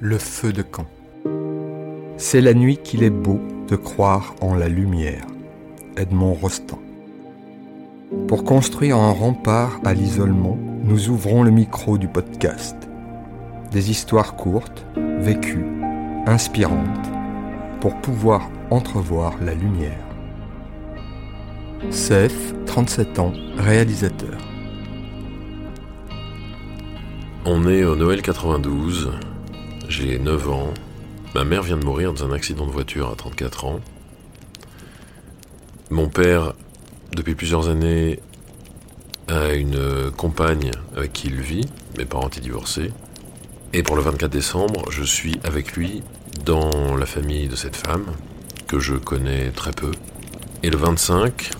le feu de camp. C'est la nuit qu'il est beau de croire en la lumière. Edmond Rostand. Pour construire un rempart à l'isolement, nous ouvrons le micro du podcast. Des histoires courtes, vécues, inspirantes, pour pouvoir entrevoir la lumière. Sef, 37 ans, réalisateur. On est au Noël 92, j'ai 9 ans, ma mère vient de mourir dans un accident de voiture à 34 ans. Mon père, depuis plusieurs années, a une compagne avec qui il vit, mes parents étaient divorcés. Et pour le 24 décembre, je suis avec lui dans la famille de cette femme, que je connais très peu. Et le 25,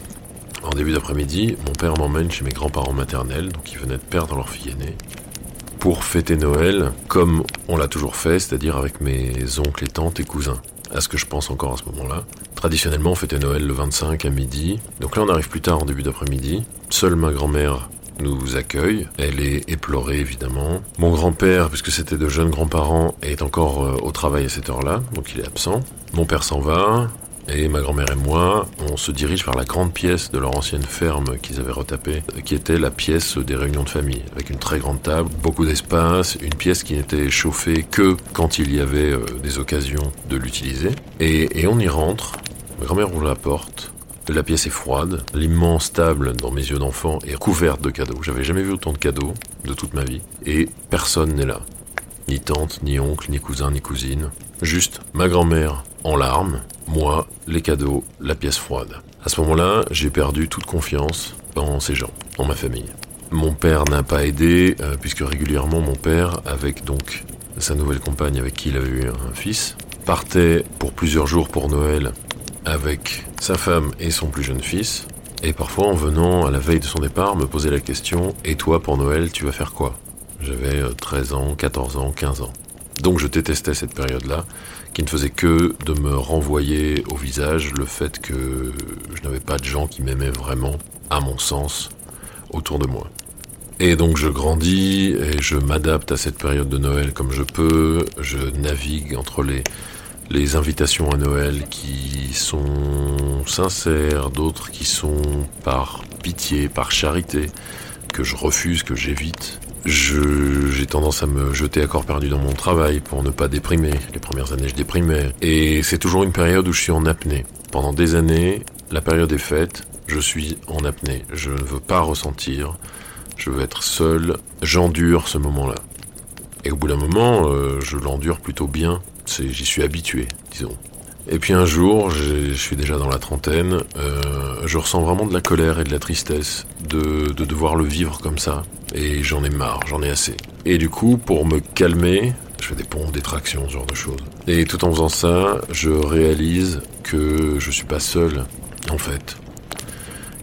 en début d'après-midi, mon père m'emmène chez mes grands-parents maternels, donc ils venaient de perdre leur fille aînée, pour fêter Noël comme on l'a toujours fait, c'est-à-dire avec mes oncles et tantes et cousins. À ce que je pense encore à ce moment-là. Traditionnellement, on fêtait Noël le 25 à midi. Donc là, on arrive plus tard en début d'après-midi. Seule ma grand-mère nous accueille. Elle est éplorée évidemment. Mon grand-père, puisque c'était de jeunes grands-parents, est encore euh, au travail à cette heure-là, donc il est absent. Mon père s'en va. Et ma grand-mère et moi, on se dirige vers la grande pièce de leur ancienne ferme qu'ils avaient retapée, qui était la pièce des réunions de famille, avec une très grande table, beaucoup d'espace, une pièce qui n'était chauffée que quand il y avait euh, des occasions de l'utiliser. Et, et on y rentre, ma grand-mère ouvre la porte, la pièce est froide, l'immense table dans mes yeux d'enfant est couverte de cadeaux. J'avais jamais vu autant de cadeaux de toute ma vie, et personne n'est là. Ni tante, ni oncle, ni cousin, ni cousine. Juste ma grand-mère en larmes, moi, les cadeaux, la pièce froide. À ce moment-là, j'ai perdu toute confiance dans ces gens, dans ma famille. Mon père n'a pas aidé, euh, puisque régulièrement mon père, avec donc sa nouvelle compagne avec qui il avait eu un fils, partait pour plusieurs jours pour Noël avec sa femme et son plus jeune fils. Et parfois, en venant à la veille de son départ, me posait la question Et toi, pour Noël, tu vas faire quoi? J'avais 13 euh, ans, 14 ans, 15 ans. Donc je détestais cette période-là, qui ne faisait que de me renvoyer au visage le fait que je n'avais pas de gens qui m'aimaient vraiment, à mon sens, autour de moi. Et donc je grandis et je m'adapte à cette période de Noël comme je peux, je navigue entre les, les invitations à Noël qui sont sincères, d'autres qui sont par pitié, par charité, que je refuse, que j'évite. J'ai tendance à me jeter à corps perdu dans mon travail pour ne pas déprimer. Les premières années, je déprimais. Et c'est toujours une période où je suis en apnée. Pendant des années, la période est faite, je suis en apnée. Je ne veux pas ressentir, je veux être seul, j'endure ce moment-là. Et au bout d'un moment, euh, je l'endure plutôt bien. J'y suis habitué, disons. Et puis un jour, je suis déjà dans la trentaine, euh, je ressens vraiment de la colère et de la tristesse de, de devoir le vivre comme ça. Et j'en ai marre, j'en ai assez. Et du coup, pour me calmer, je fais des pompes, des tractions, ce genre de choses. Et tout en faisant ça, je réalise que je suis pas seul, en fait.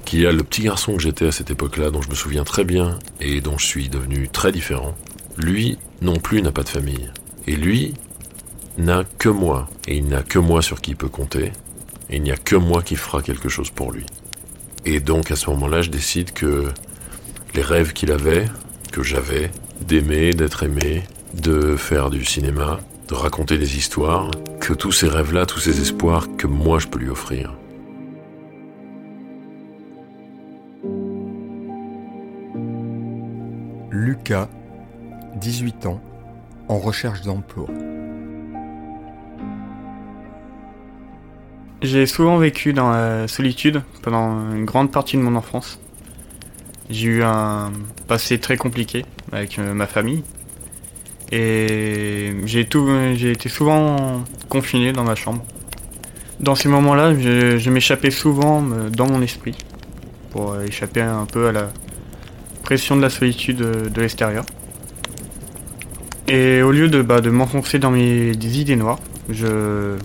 Qu'il y a le petit garçon que j'étais à cette époque-là, dont je me souviens très bien, et dont je suis devenu très différent. Lui, non plus, n'a pas de famille. Et lui, n'a que moi, et il n'a que moi sur qui il peut compter, et il n'y a que moi qui fera quelque chose pour lui. Et donc à ce moment-là, je décide que les rêves qu'il avait, que j'avais, d'aimer, d'être aimé, de faire du cinéma, de raconter des histoires, que tous ces rêves-là, tous ces espoirs, que moi je peux lui offrir. Lucas, 18 ans, en recherche d'emploi. J'ai souvent vécu dans la solitude pendant une grande partie de mon enfance. J'ai eu un passé très compliqué avec euh, ma famille. Et j'ai été souvent confiné dans ma chambre. Dans ces moments-là, je, m'échappais souvent euh, dans mon esprit pour euh, échapper un peu à la pression de la solitude de l'extérieur. Et au lieu de, bah, de m'enfoncer dans mes idées noires, je,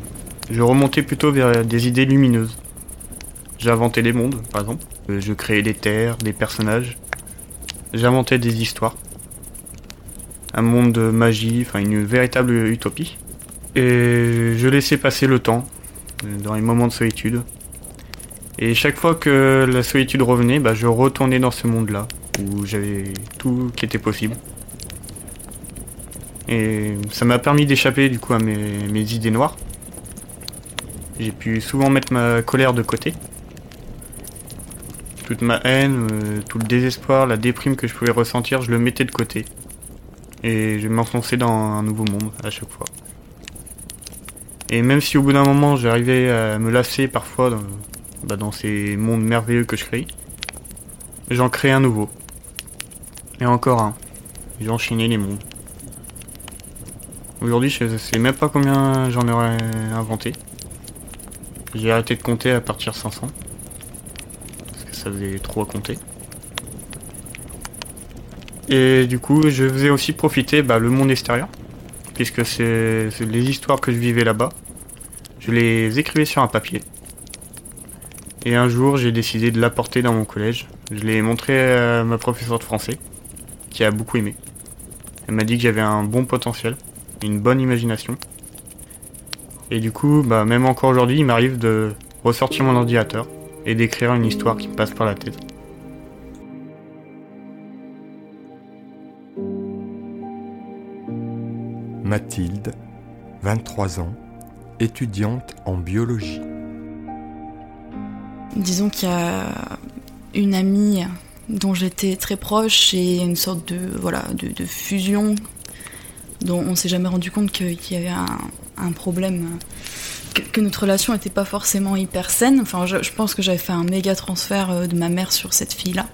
je remontais plutôt vers des idées lumineuses. J'inventais des mondes, par exemple. Euh, je créais des terres, des personnages. J'inventais des histoires. Un monde de magie, enfin une véritable utopie. Et je laissais passer le temps, euh, dans les moments de solitude. Et chaque fois que la solitude revenait, bah, je retournais dans ce monde-là, où j'avais tout qui était possible. Et ça m'a permis d'échapper du coup à mes, mes idées noires. J'ai pu souvent mettre ma colère de côté. Toute ma haine, euh, tout le désespoir, la déprime que je pouvais ressentir, je le mettais de côté. Et je m'enfonçais dans un nouveau monde à chaque fois. Et même si au bout d'un moment j'arrivais à me lasser parfois dans, bah, ces mondes merveilleux que je crée, j'en crée un nouveau. Et encore un. J'ai enchaîné les mondes. Aujourd'hui, je sais même pas combien j'en aurais inventé. J'ai arrêté de compter à partir de 500. Parce que ça faisait trop à compter. Et du coup, je faisais aussi profiter bah, le monde extérieur. Puisque c'est les histoires que je vivais là-bas. Je les écrivais sur un papier. Et un jour, j'ai décidé de l'apporter dans mon collège. Je l'ai montré à ma professeure de français, qui a beaucoup aimé. Elle m'a dit que j'avais un bon potentiel, une bonne imagination. Et du coup, bah, même encore aujourd'hui, il m'arrive de ressortir mon ordinateur et d'écrire une histoire qui me passe par la tête. Mathilde, 23 ans, étudiante en biologie. Disons qu'il y a une amie dont j'étais très proche et une sorte de, voilà, de, fusion dont on s'est jamais rendu compte qu'il y avait un, problème, que, notre relation n'était pas forcément hyper saine. Enfin, je, pense que j'avais fait un méga transfert euh, de ma mère sur cette fille-là,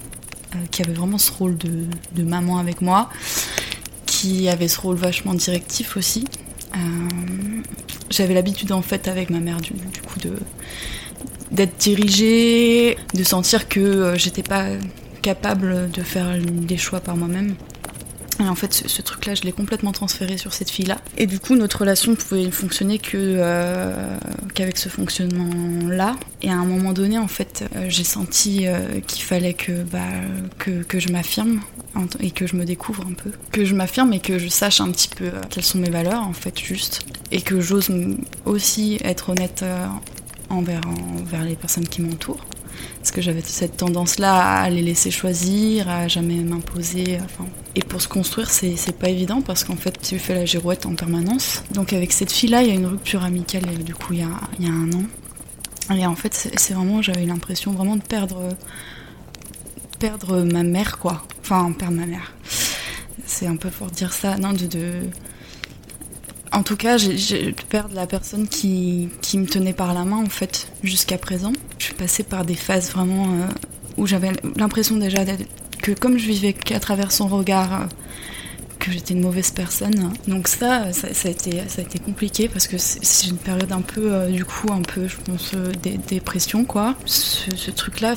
euh, qui avait vraiment ce rôle de, maman avec moi, qui avait ce rôle vachement directif aussi. Euh, j'avais l'habitude en fait avec ma mère du coup de d'être dirigée, de sentir que euh, j'étais pas capable de faire des choix par moi-même. Et en fait, ce, truc-là, je l'ai complètement transféré sur cette fille-là. Et du coup, notre relation pouvait fonctionner euh, qu'avec ce fonctionnement-là. Et à un moment donné, en fait, euh, j'ai senti qu'il fallait que, bah, que je m'affirme et que je me découvre un peu. Que je m'affirme et que je sache un petit peu quelles sont mes valeurs, en fait, juste. Et que j'ose aussi être honnête envers, envers les personnes qui m'entourent. Parce que j'avais cette tendance-là à les laisser choisir, à jamais m'imposer. Et pour se construire, c'est, pas évident parce qu'en fait, tu fais la girouette en permanence. Donc avec cette fille-là, il y a une rupture amicale, du coup, il y a, un an. Et en fait, c'est, vraiment, j'avais l'impression vraiment de perdre, perdre ma mère, quoi. Enfin, perdre ma mère. C'est un peu pour dire ça, non, de, de en tout cas, j'ai perdu la personne qui, me tenait par la main, en fait, jusqu'à présent. Je suis passée par des phases vraiment euh, où j'avais l'impression déjà que comme je vivais qu'à travers son regard, euh, que j'étais une mauvaise personne. Donc ça, ça, a, été, compliqué parce que c'est une période un peu, euh, du coup, un peu, je pense, des dépression, quoi. Ce, truc-là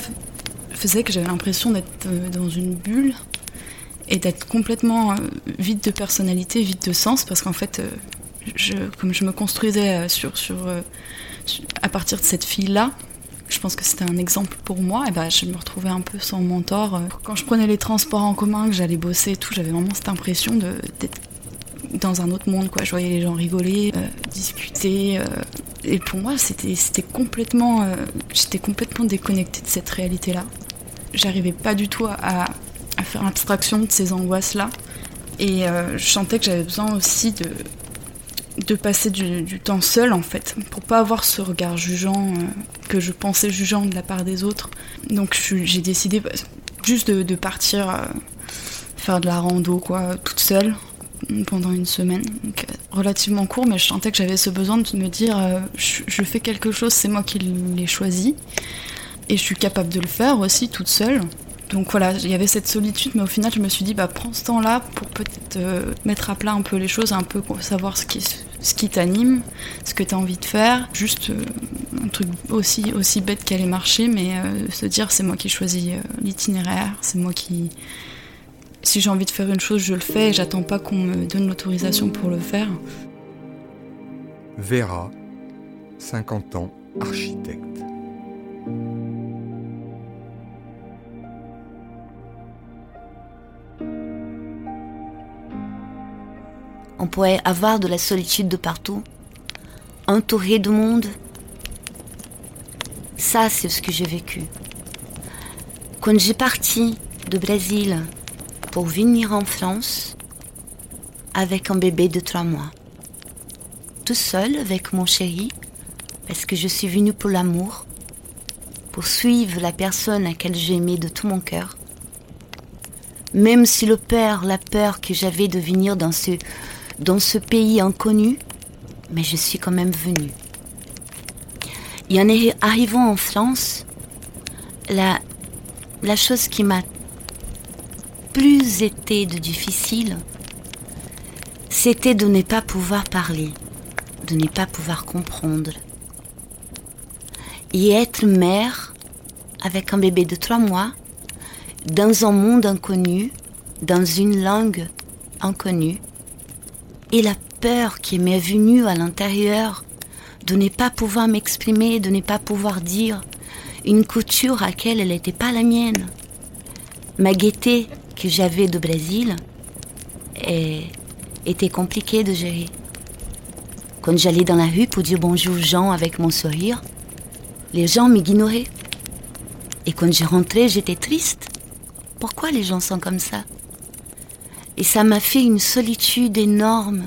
faisait que j'avais l'impression d'être dans une bulle et d'être complètement vide de personnalité, vide de sens, parce qu'en fait, comme je me construisais euh, euh, à partir de cette fille-là, je pense que c'était un exemple pour moi, et ben je me retrouvais un peu sans mentor. Euh. Quand je prenais les transports en commun, que j'allais bosser et tout, j'avais vraiment cette impression d'être dans un autre monde, quoi. Je voyais les gens rigoler, discuter. et pour moi, c'était complètement. J'étais complètement déconnectée de cette réalité-là. J'arrivais pas du tout à, à, faire abstraction de ces angoisses-là. Et je sentais que j'avais besoin aussi de, de passer du, temps seul en fait, pour pas avoir ce regard jugeant euh, que je pensais jugeant de la part des autres. Donc j'ai décidé juste de, partir euh, faire de la rando quoi, toute seule pendant une semaine. Euh, relativement court, mais je sentais que j'avais ce besoin de me dire je, fais quelque chose, c'est moi qui l'ai choisi. Et je suis capable de le faire aussi toute seule. Donc voilà, il y avait cette solitude, mais au final, je me suis dit, bah, prends ce temps-là pour peut-être mettre à plat un peu les choses, un peu savoir ce qui, ce qui t'anime, ce que tu as envie de faire. Juste euh, un truc aussi, aussi bête qu'aller marcher, mais euh, se dire, c'est moi qui choisis l'itinéraire, c'est moi qui. Si j'ai envie de faire une chose, je le fais et j'attends pas qu'on me donne l'autorisation pour le faire. Vera, 50 ans, architecte. On pourrait avoir de la solitude de partout, entouré de monde. Ça, c'est ce que j'ai vécu. Quand j'ai parti de Brésil pour venir en France, avec un bébé de trois mois. Tout seul avec mon chéri, parce que je suis venue pour l'amour, pour suivre la personne à laquelle j'aimais de tout mon cœur. Même si le père, la peur que j'avais de venir dans ce, dans ce pays inconnu, mais je suis quand même venue. Et en arrivant en France, la, chose qui m'a plus été de difficile, c'était de ne pas pouvoir parler, de ne pas pouvoir comprendre. Et être mère avec un bébé de trois mois, dans un monde inconnu, dans une langue inconnue, et la peur qui m'est venue à l'intérieur de ne pas pouvoir m'exprimer, de ne pas pouvoir dire une couture à laquelle elle n'était pas la mienne. Ma gaieté que j'avais de Brésil était compliquée de gérer. Quand j'allais dans la rue pour dire bonjour aux gens avec mon sourire, les gens m'ignoraient. Et quand j'ai rentré, j'étais triste. Pourquoi les gens sont comme ça? Et ça m'a fait une solitude énorme.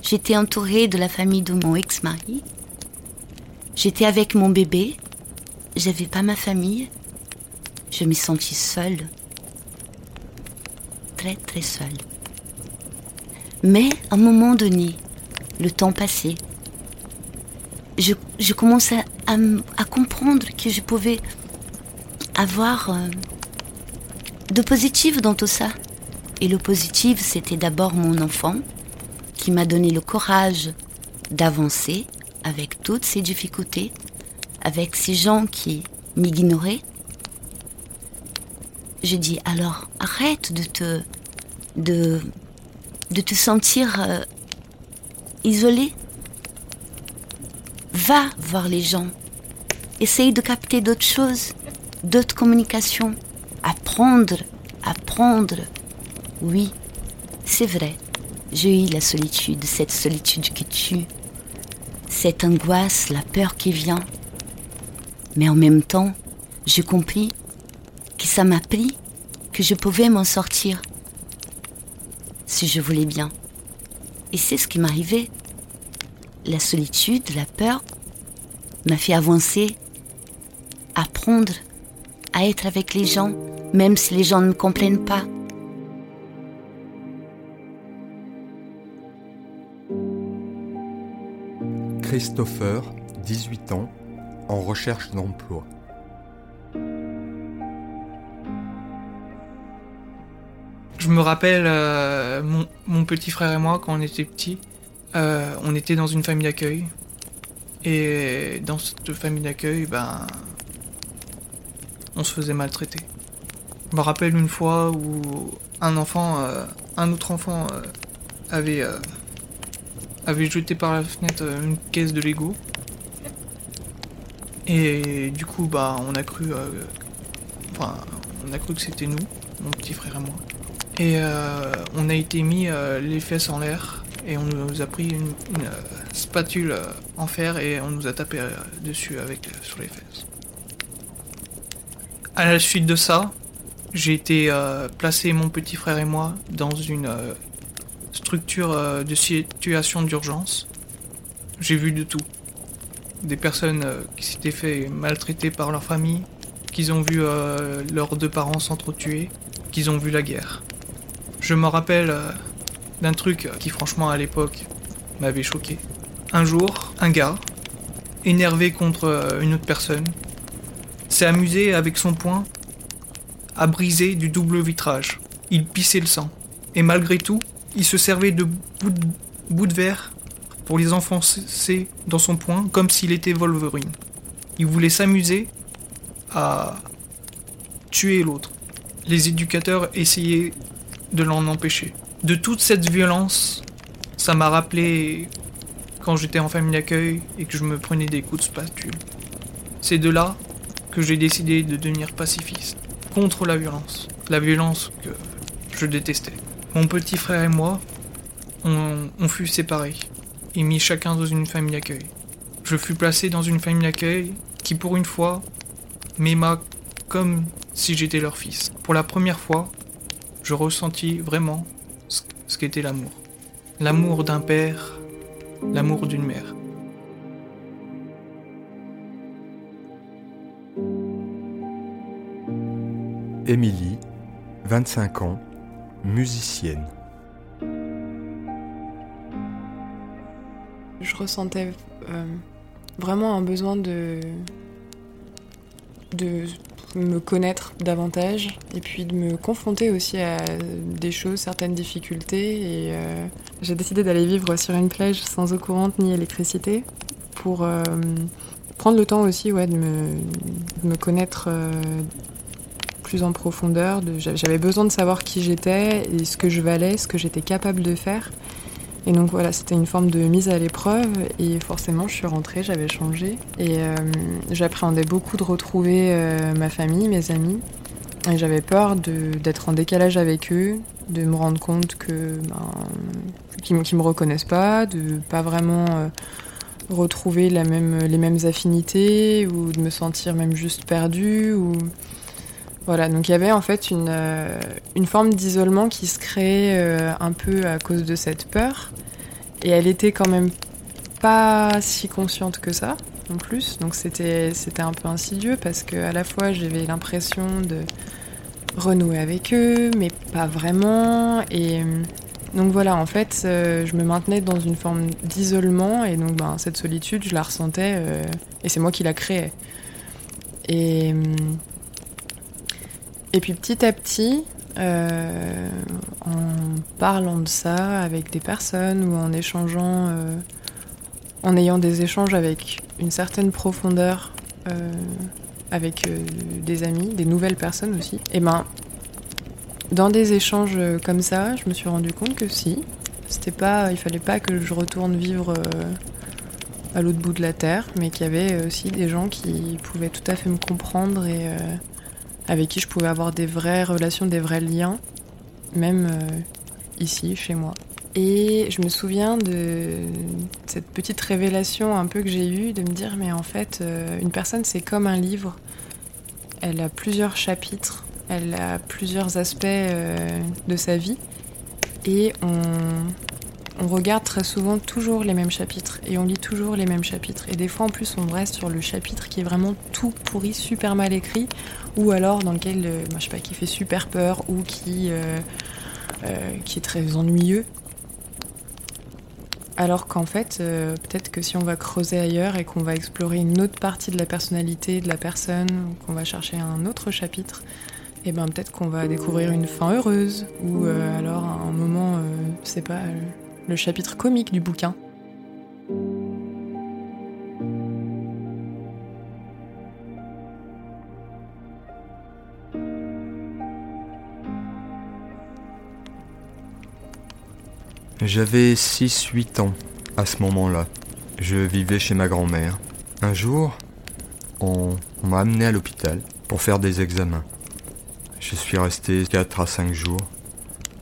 J'étais entourée de la famille de mon ex-mari. J'étais avec mon bébé. J'avais pas ma famille. Je me sentis seule. Très très seule. Mais à un moment donné, le temps passait. Je, commençais à, à, comprendre que je pouvais avoir euh, de positif dans tout ça. Et le positif, c'était d'abord mon enfant, qui m'a donné le courage d'avancer avec toutes ces difficultés, avec ces gens qui m'ignoraient. Je dis alors arrête de te de, te sentir euh, isolé. Va voir les gens. Essaye de capter d'autres choses, d'autres communications. Apprendre, apprendre. Oui, c'est vrai. J'ai eu la solitude, cette solitude qui tue, cette angoisse, la peur qui vient. Mais en même temps, j'ai compris que ça m'a pris, que je pouvais m'en sortir si je voulais bien. Et c'est ce qui m'arrivait. La solitude, la peur m'a fait avancer, apprendre à être avec les gens, même si les gens ne me comprennent pas. Christopher, 18 ans, en recherche d'emploi. Je me rappelle euh, mon, petit frère et moi quand on était petits, euh, on était dans une famille d'accueil. Et dans cette famille d'accueil, ben, on se faisait maltraiter. Je me rappelle une fois où un enfant, euh, un autre enfant avait, avait jeté par la fenêtre une caisse de Lego. Et du coup, bah, on a cru, enfin, on a cru que c'était nous, mon petit frère et moi. Et euh, on a été mis euh, les fesses en l'air et on nous a pris une, euh, spatule en fer et on nous a tapé dessus avec sur les fesses. À la suite de ça, j'ai été placé mon petit frère et moi dans une structure de situation d'urgence. J'ai vu de tout. Des personnes qui s'étaient fait maltraiter par leur famille, qu'ils ont vu leurs deux parents s'entretuer, qu'ils ont vu la guerre. Je me rappelle euh, d'un truc qui franchement à l'époque m'avait choqué. Un jour, un gars, énervé contre euh, une autre personne, s'est amusé avec son poing à briser du double vitrage. Il pissait le sang. Et malgré tout, il se servait de bouts de, verre pour les enfoncer dans son poing comme s'il était Wolverine. Il voulait s'amuser à tuer l'autre. Les éducateurs essayaient de l'en empêcher. De toute cette violence, ça m'a rappelé quand j'étais en famille d'accueil et que je me prenais des coups de spatule. C'est de là que j'ai décidé de devenir pacifiste, contre la violence, la violence que je détestais. Mon petit frère et moi, on, on fut séparés et mis chacun dans une famille d'accueil. Je fus placé dans une famille d'accueil qui, pour une fois, m'aima comme si j'étais leur fils. Pour la première fois, je ressentis vraiment ce qu'était l'amour. L'amour d'un père, l'amour d'une mère. Émilie, 25 ans, musicienne. Je ressentais euh, vraiment un besoin de, de me connaître davantage et puis de me confronter aussi à des choses, certaines difficultés. Et euh, j'ai décidé d'aller vivre sur une plage sans eau courante ni électricité pour euh, prendre le temps aussi ouais, de, me, de me connaître plus en profondeur. J'avais besoin de savoir qui j'étais et ce que je valais, ce que j'étais capable de faire. Et donc voilà, c'était une forme de mise à l'épreuve et forcément je suis rentrée, j'avais changé et euh, j'appréhendais beaucoup de retrouver euh, ma famille, mes amis et j'avais peur d'être en décalage avec eux, de me rendre compte que ben, qu'ils me reconnaissent pas, de pas vraiment euh, retrouver la même, les mêmes affinités ou de me sentir même juste perdue ou voilà, donc il y avait en fait une, euh, une forme d'isolement qui se créait euh, un peu à cause de cette peur. Et elle était quand même pas si consciente que ça, en plus. Donc c'était, un peu insidieux parce que à la fois j'avais l'impression de renouer avec eux, mais pas vraiment. Et donc voilà, en fait, euh, je me maintenais dans une forme d'isolement et donc ben, cette solitude, je la ressentais et c'est moi qui la créais. Et et puis petit à petit, euh, en parlant de ça avec des personnes ou en échangeant, euh, en ayant des échanges avec une certaine profondeur euh, avec des amis, des nouvelles personnes aussi, et ben dans des échanges comme ça, je me suis rendu compte que si, c'était pas, il fallait pas que je retourne vivre à l'autre bout de la terre, mais qu'il y avait aussi des gens qui pouvaient tout à fait me comprendre et avec qui je pouvais avoir des vraies relations, des vrais liens, même euh, ici, chez moi. Et je me souviens de cette petite révélation un peu que j'ai eue, de me dire, mais en fait, euh, une personne, c'est comme un livre. Elle a plusieurs chapitres, elle a plusieurs aspects euh, de sa vie. Et on, on regarde très souvent toujours les mêmes chapitres et on lit toujours les mêmes chapitres. Et des fois en plus on reste sur le chapitre qui est vraiment tout pourri, super mal écrit, ou alors dans lequel, euh, je sais pas, qui fait super peur ou qui, euh, euh, est très ennuyeux. Alors qu'en fait, peut-être que si on va creuser ailleurs et qu'on va explorer une autre partie de la personnalité de la personne, qu'on va chercher un autre chapitre, et eh ben peut-être qu'on va découvrir une fin heureuse ou alors un moment, je sais pas, le chapitre comique du bouquin. J'avais 6-8 ans à ce moment-là. Je vivais chez ma grand-mère. Un jour, on, m'a amené à l'hôpital pour faire des examens. Je suis resté 4 à 5 jours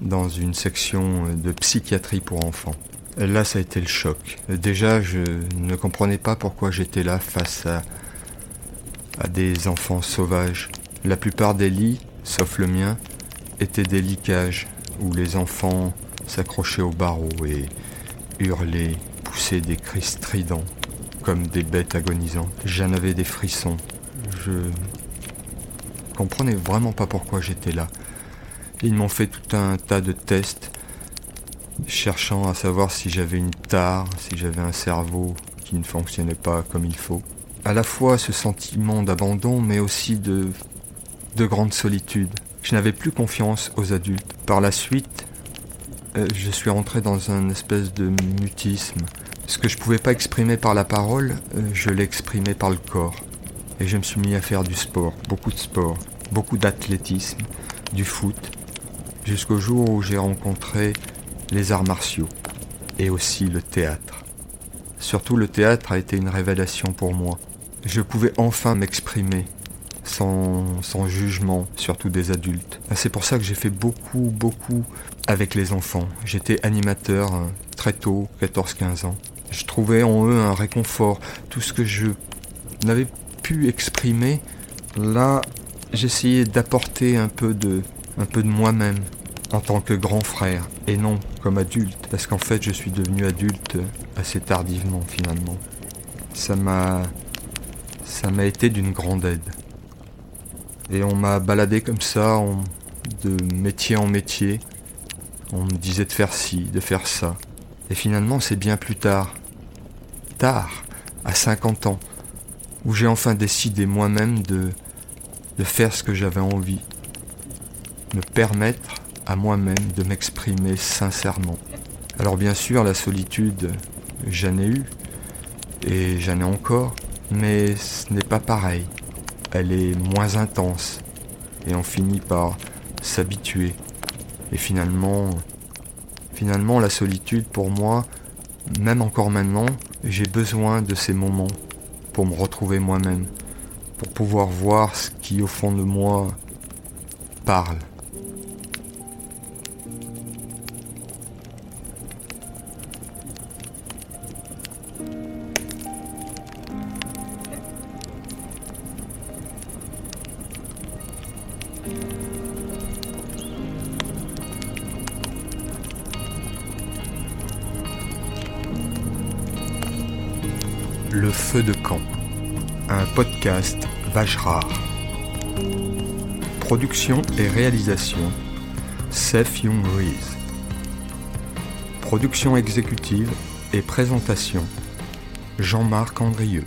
dans une section de psychiatrie pour enfants. Là, ça a été le choc. Déjà, je ne comprenais pas pourquoi j'étais là face à, des enfants sauvages. La plupart des lits, sauf le mien, étaient des liquages où les enfants s'accrochaient aux barreaux et hurlaient, poussaient des cris stridents, comme des bêtes agonisantes. J'en avais des frissons. Je comprenais vraiment pas pourquoi j'étais là. Ils m'ont fait tout un tas de tests, cherchant à savoir si j'avais une tare, si j'avais un cerveau qui ne fonctionnait pas comme il faut. À la fois ce sentiment d'abandon, mais aussi de, de grande solitude. Je n'avais plus confiance aux adultes. Par la suite, euh, je suis rentré dans un espèce de mutisme. Ce que je pouvais pas exprimer par la parole, euh, je l'exprimais par le corps. Et je me suis mis à faire du sport, beaucoup de sport, beaucoup d'athlétisme, du foot, jusqu'au jour où j'ai rencontré les arts martiaux et aussi le théâtre. Surtout le théâtre a été une révélation pour moi. Je pouvais enfin m'exprimer sans, sans, jugement, surtout des adultes. C'est pour ça que j'ai fait beaucoup, beaucoup avec les enfants. J'étais animateur euh, très tôt, 14-15 ans. Je trouvais en eux un réconfort. Tout ce que je n'avais pu exprimer, là, j'essayais d'apporter un peu de, un peu de moi-même en tant que grand frère et non comme adulte, parce qu'en fait je suis devenu adulte assez tardivement finalement. Ça m'a ça m'a été d'une grande aide. Et on m'a baladé comme ça, de métier en métier. On me disait de faire ci, de faire ça. Et finalement, c'est bien plus tard, tard, à 50 ans, où j'ai enfin décidé moi-même de, de faire ce que j'avais envie. Me permettre à moi-même de m'exprimer sincèrement. Alors bien sûr, la solitude, j'en ai eu, et j'en ai encore, mais ce n'est pas pareil. Elle est moins intense, et on finit par s'habituer. Et finalement, finalement, la solitude pour moi, même encore maintenant, j'ai besoin de ces moments pour me retrouver moi-même, pour pouvoir voir ce qui au fond de moi parle. Le feu de camp, un podcast vache rare. Production et réalisation, Seth Young Rees. Production exécutive et présentation, Jean-Marc Andrieux.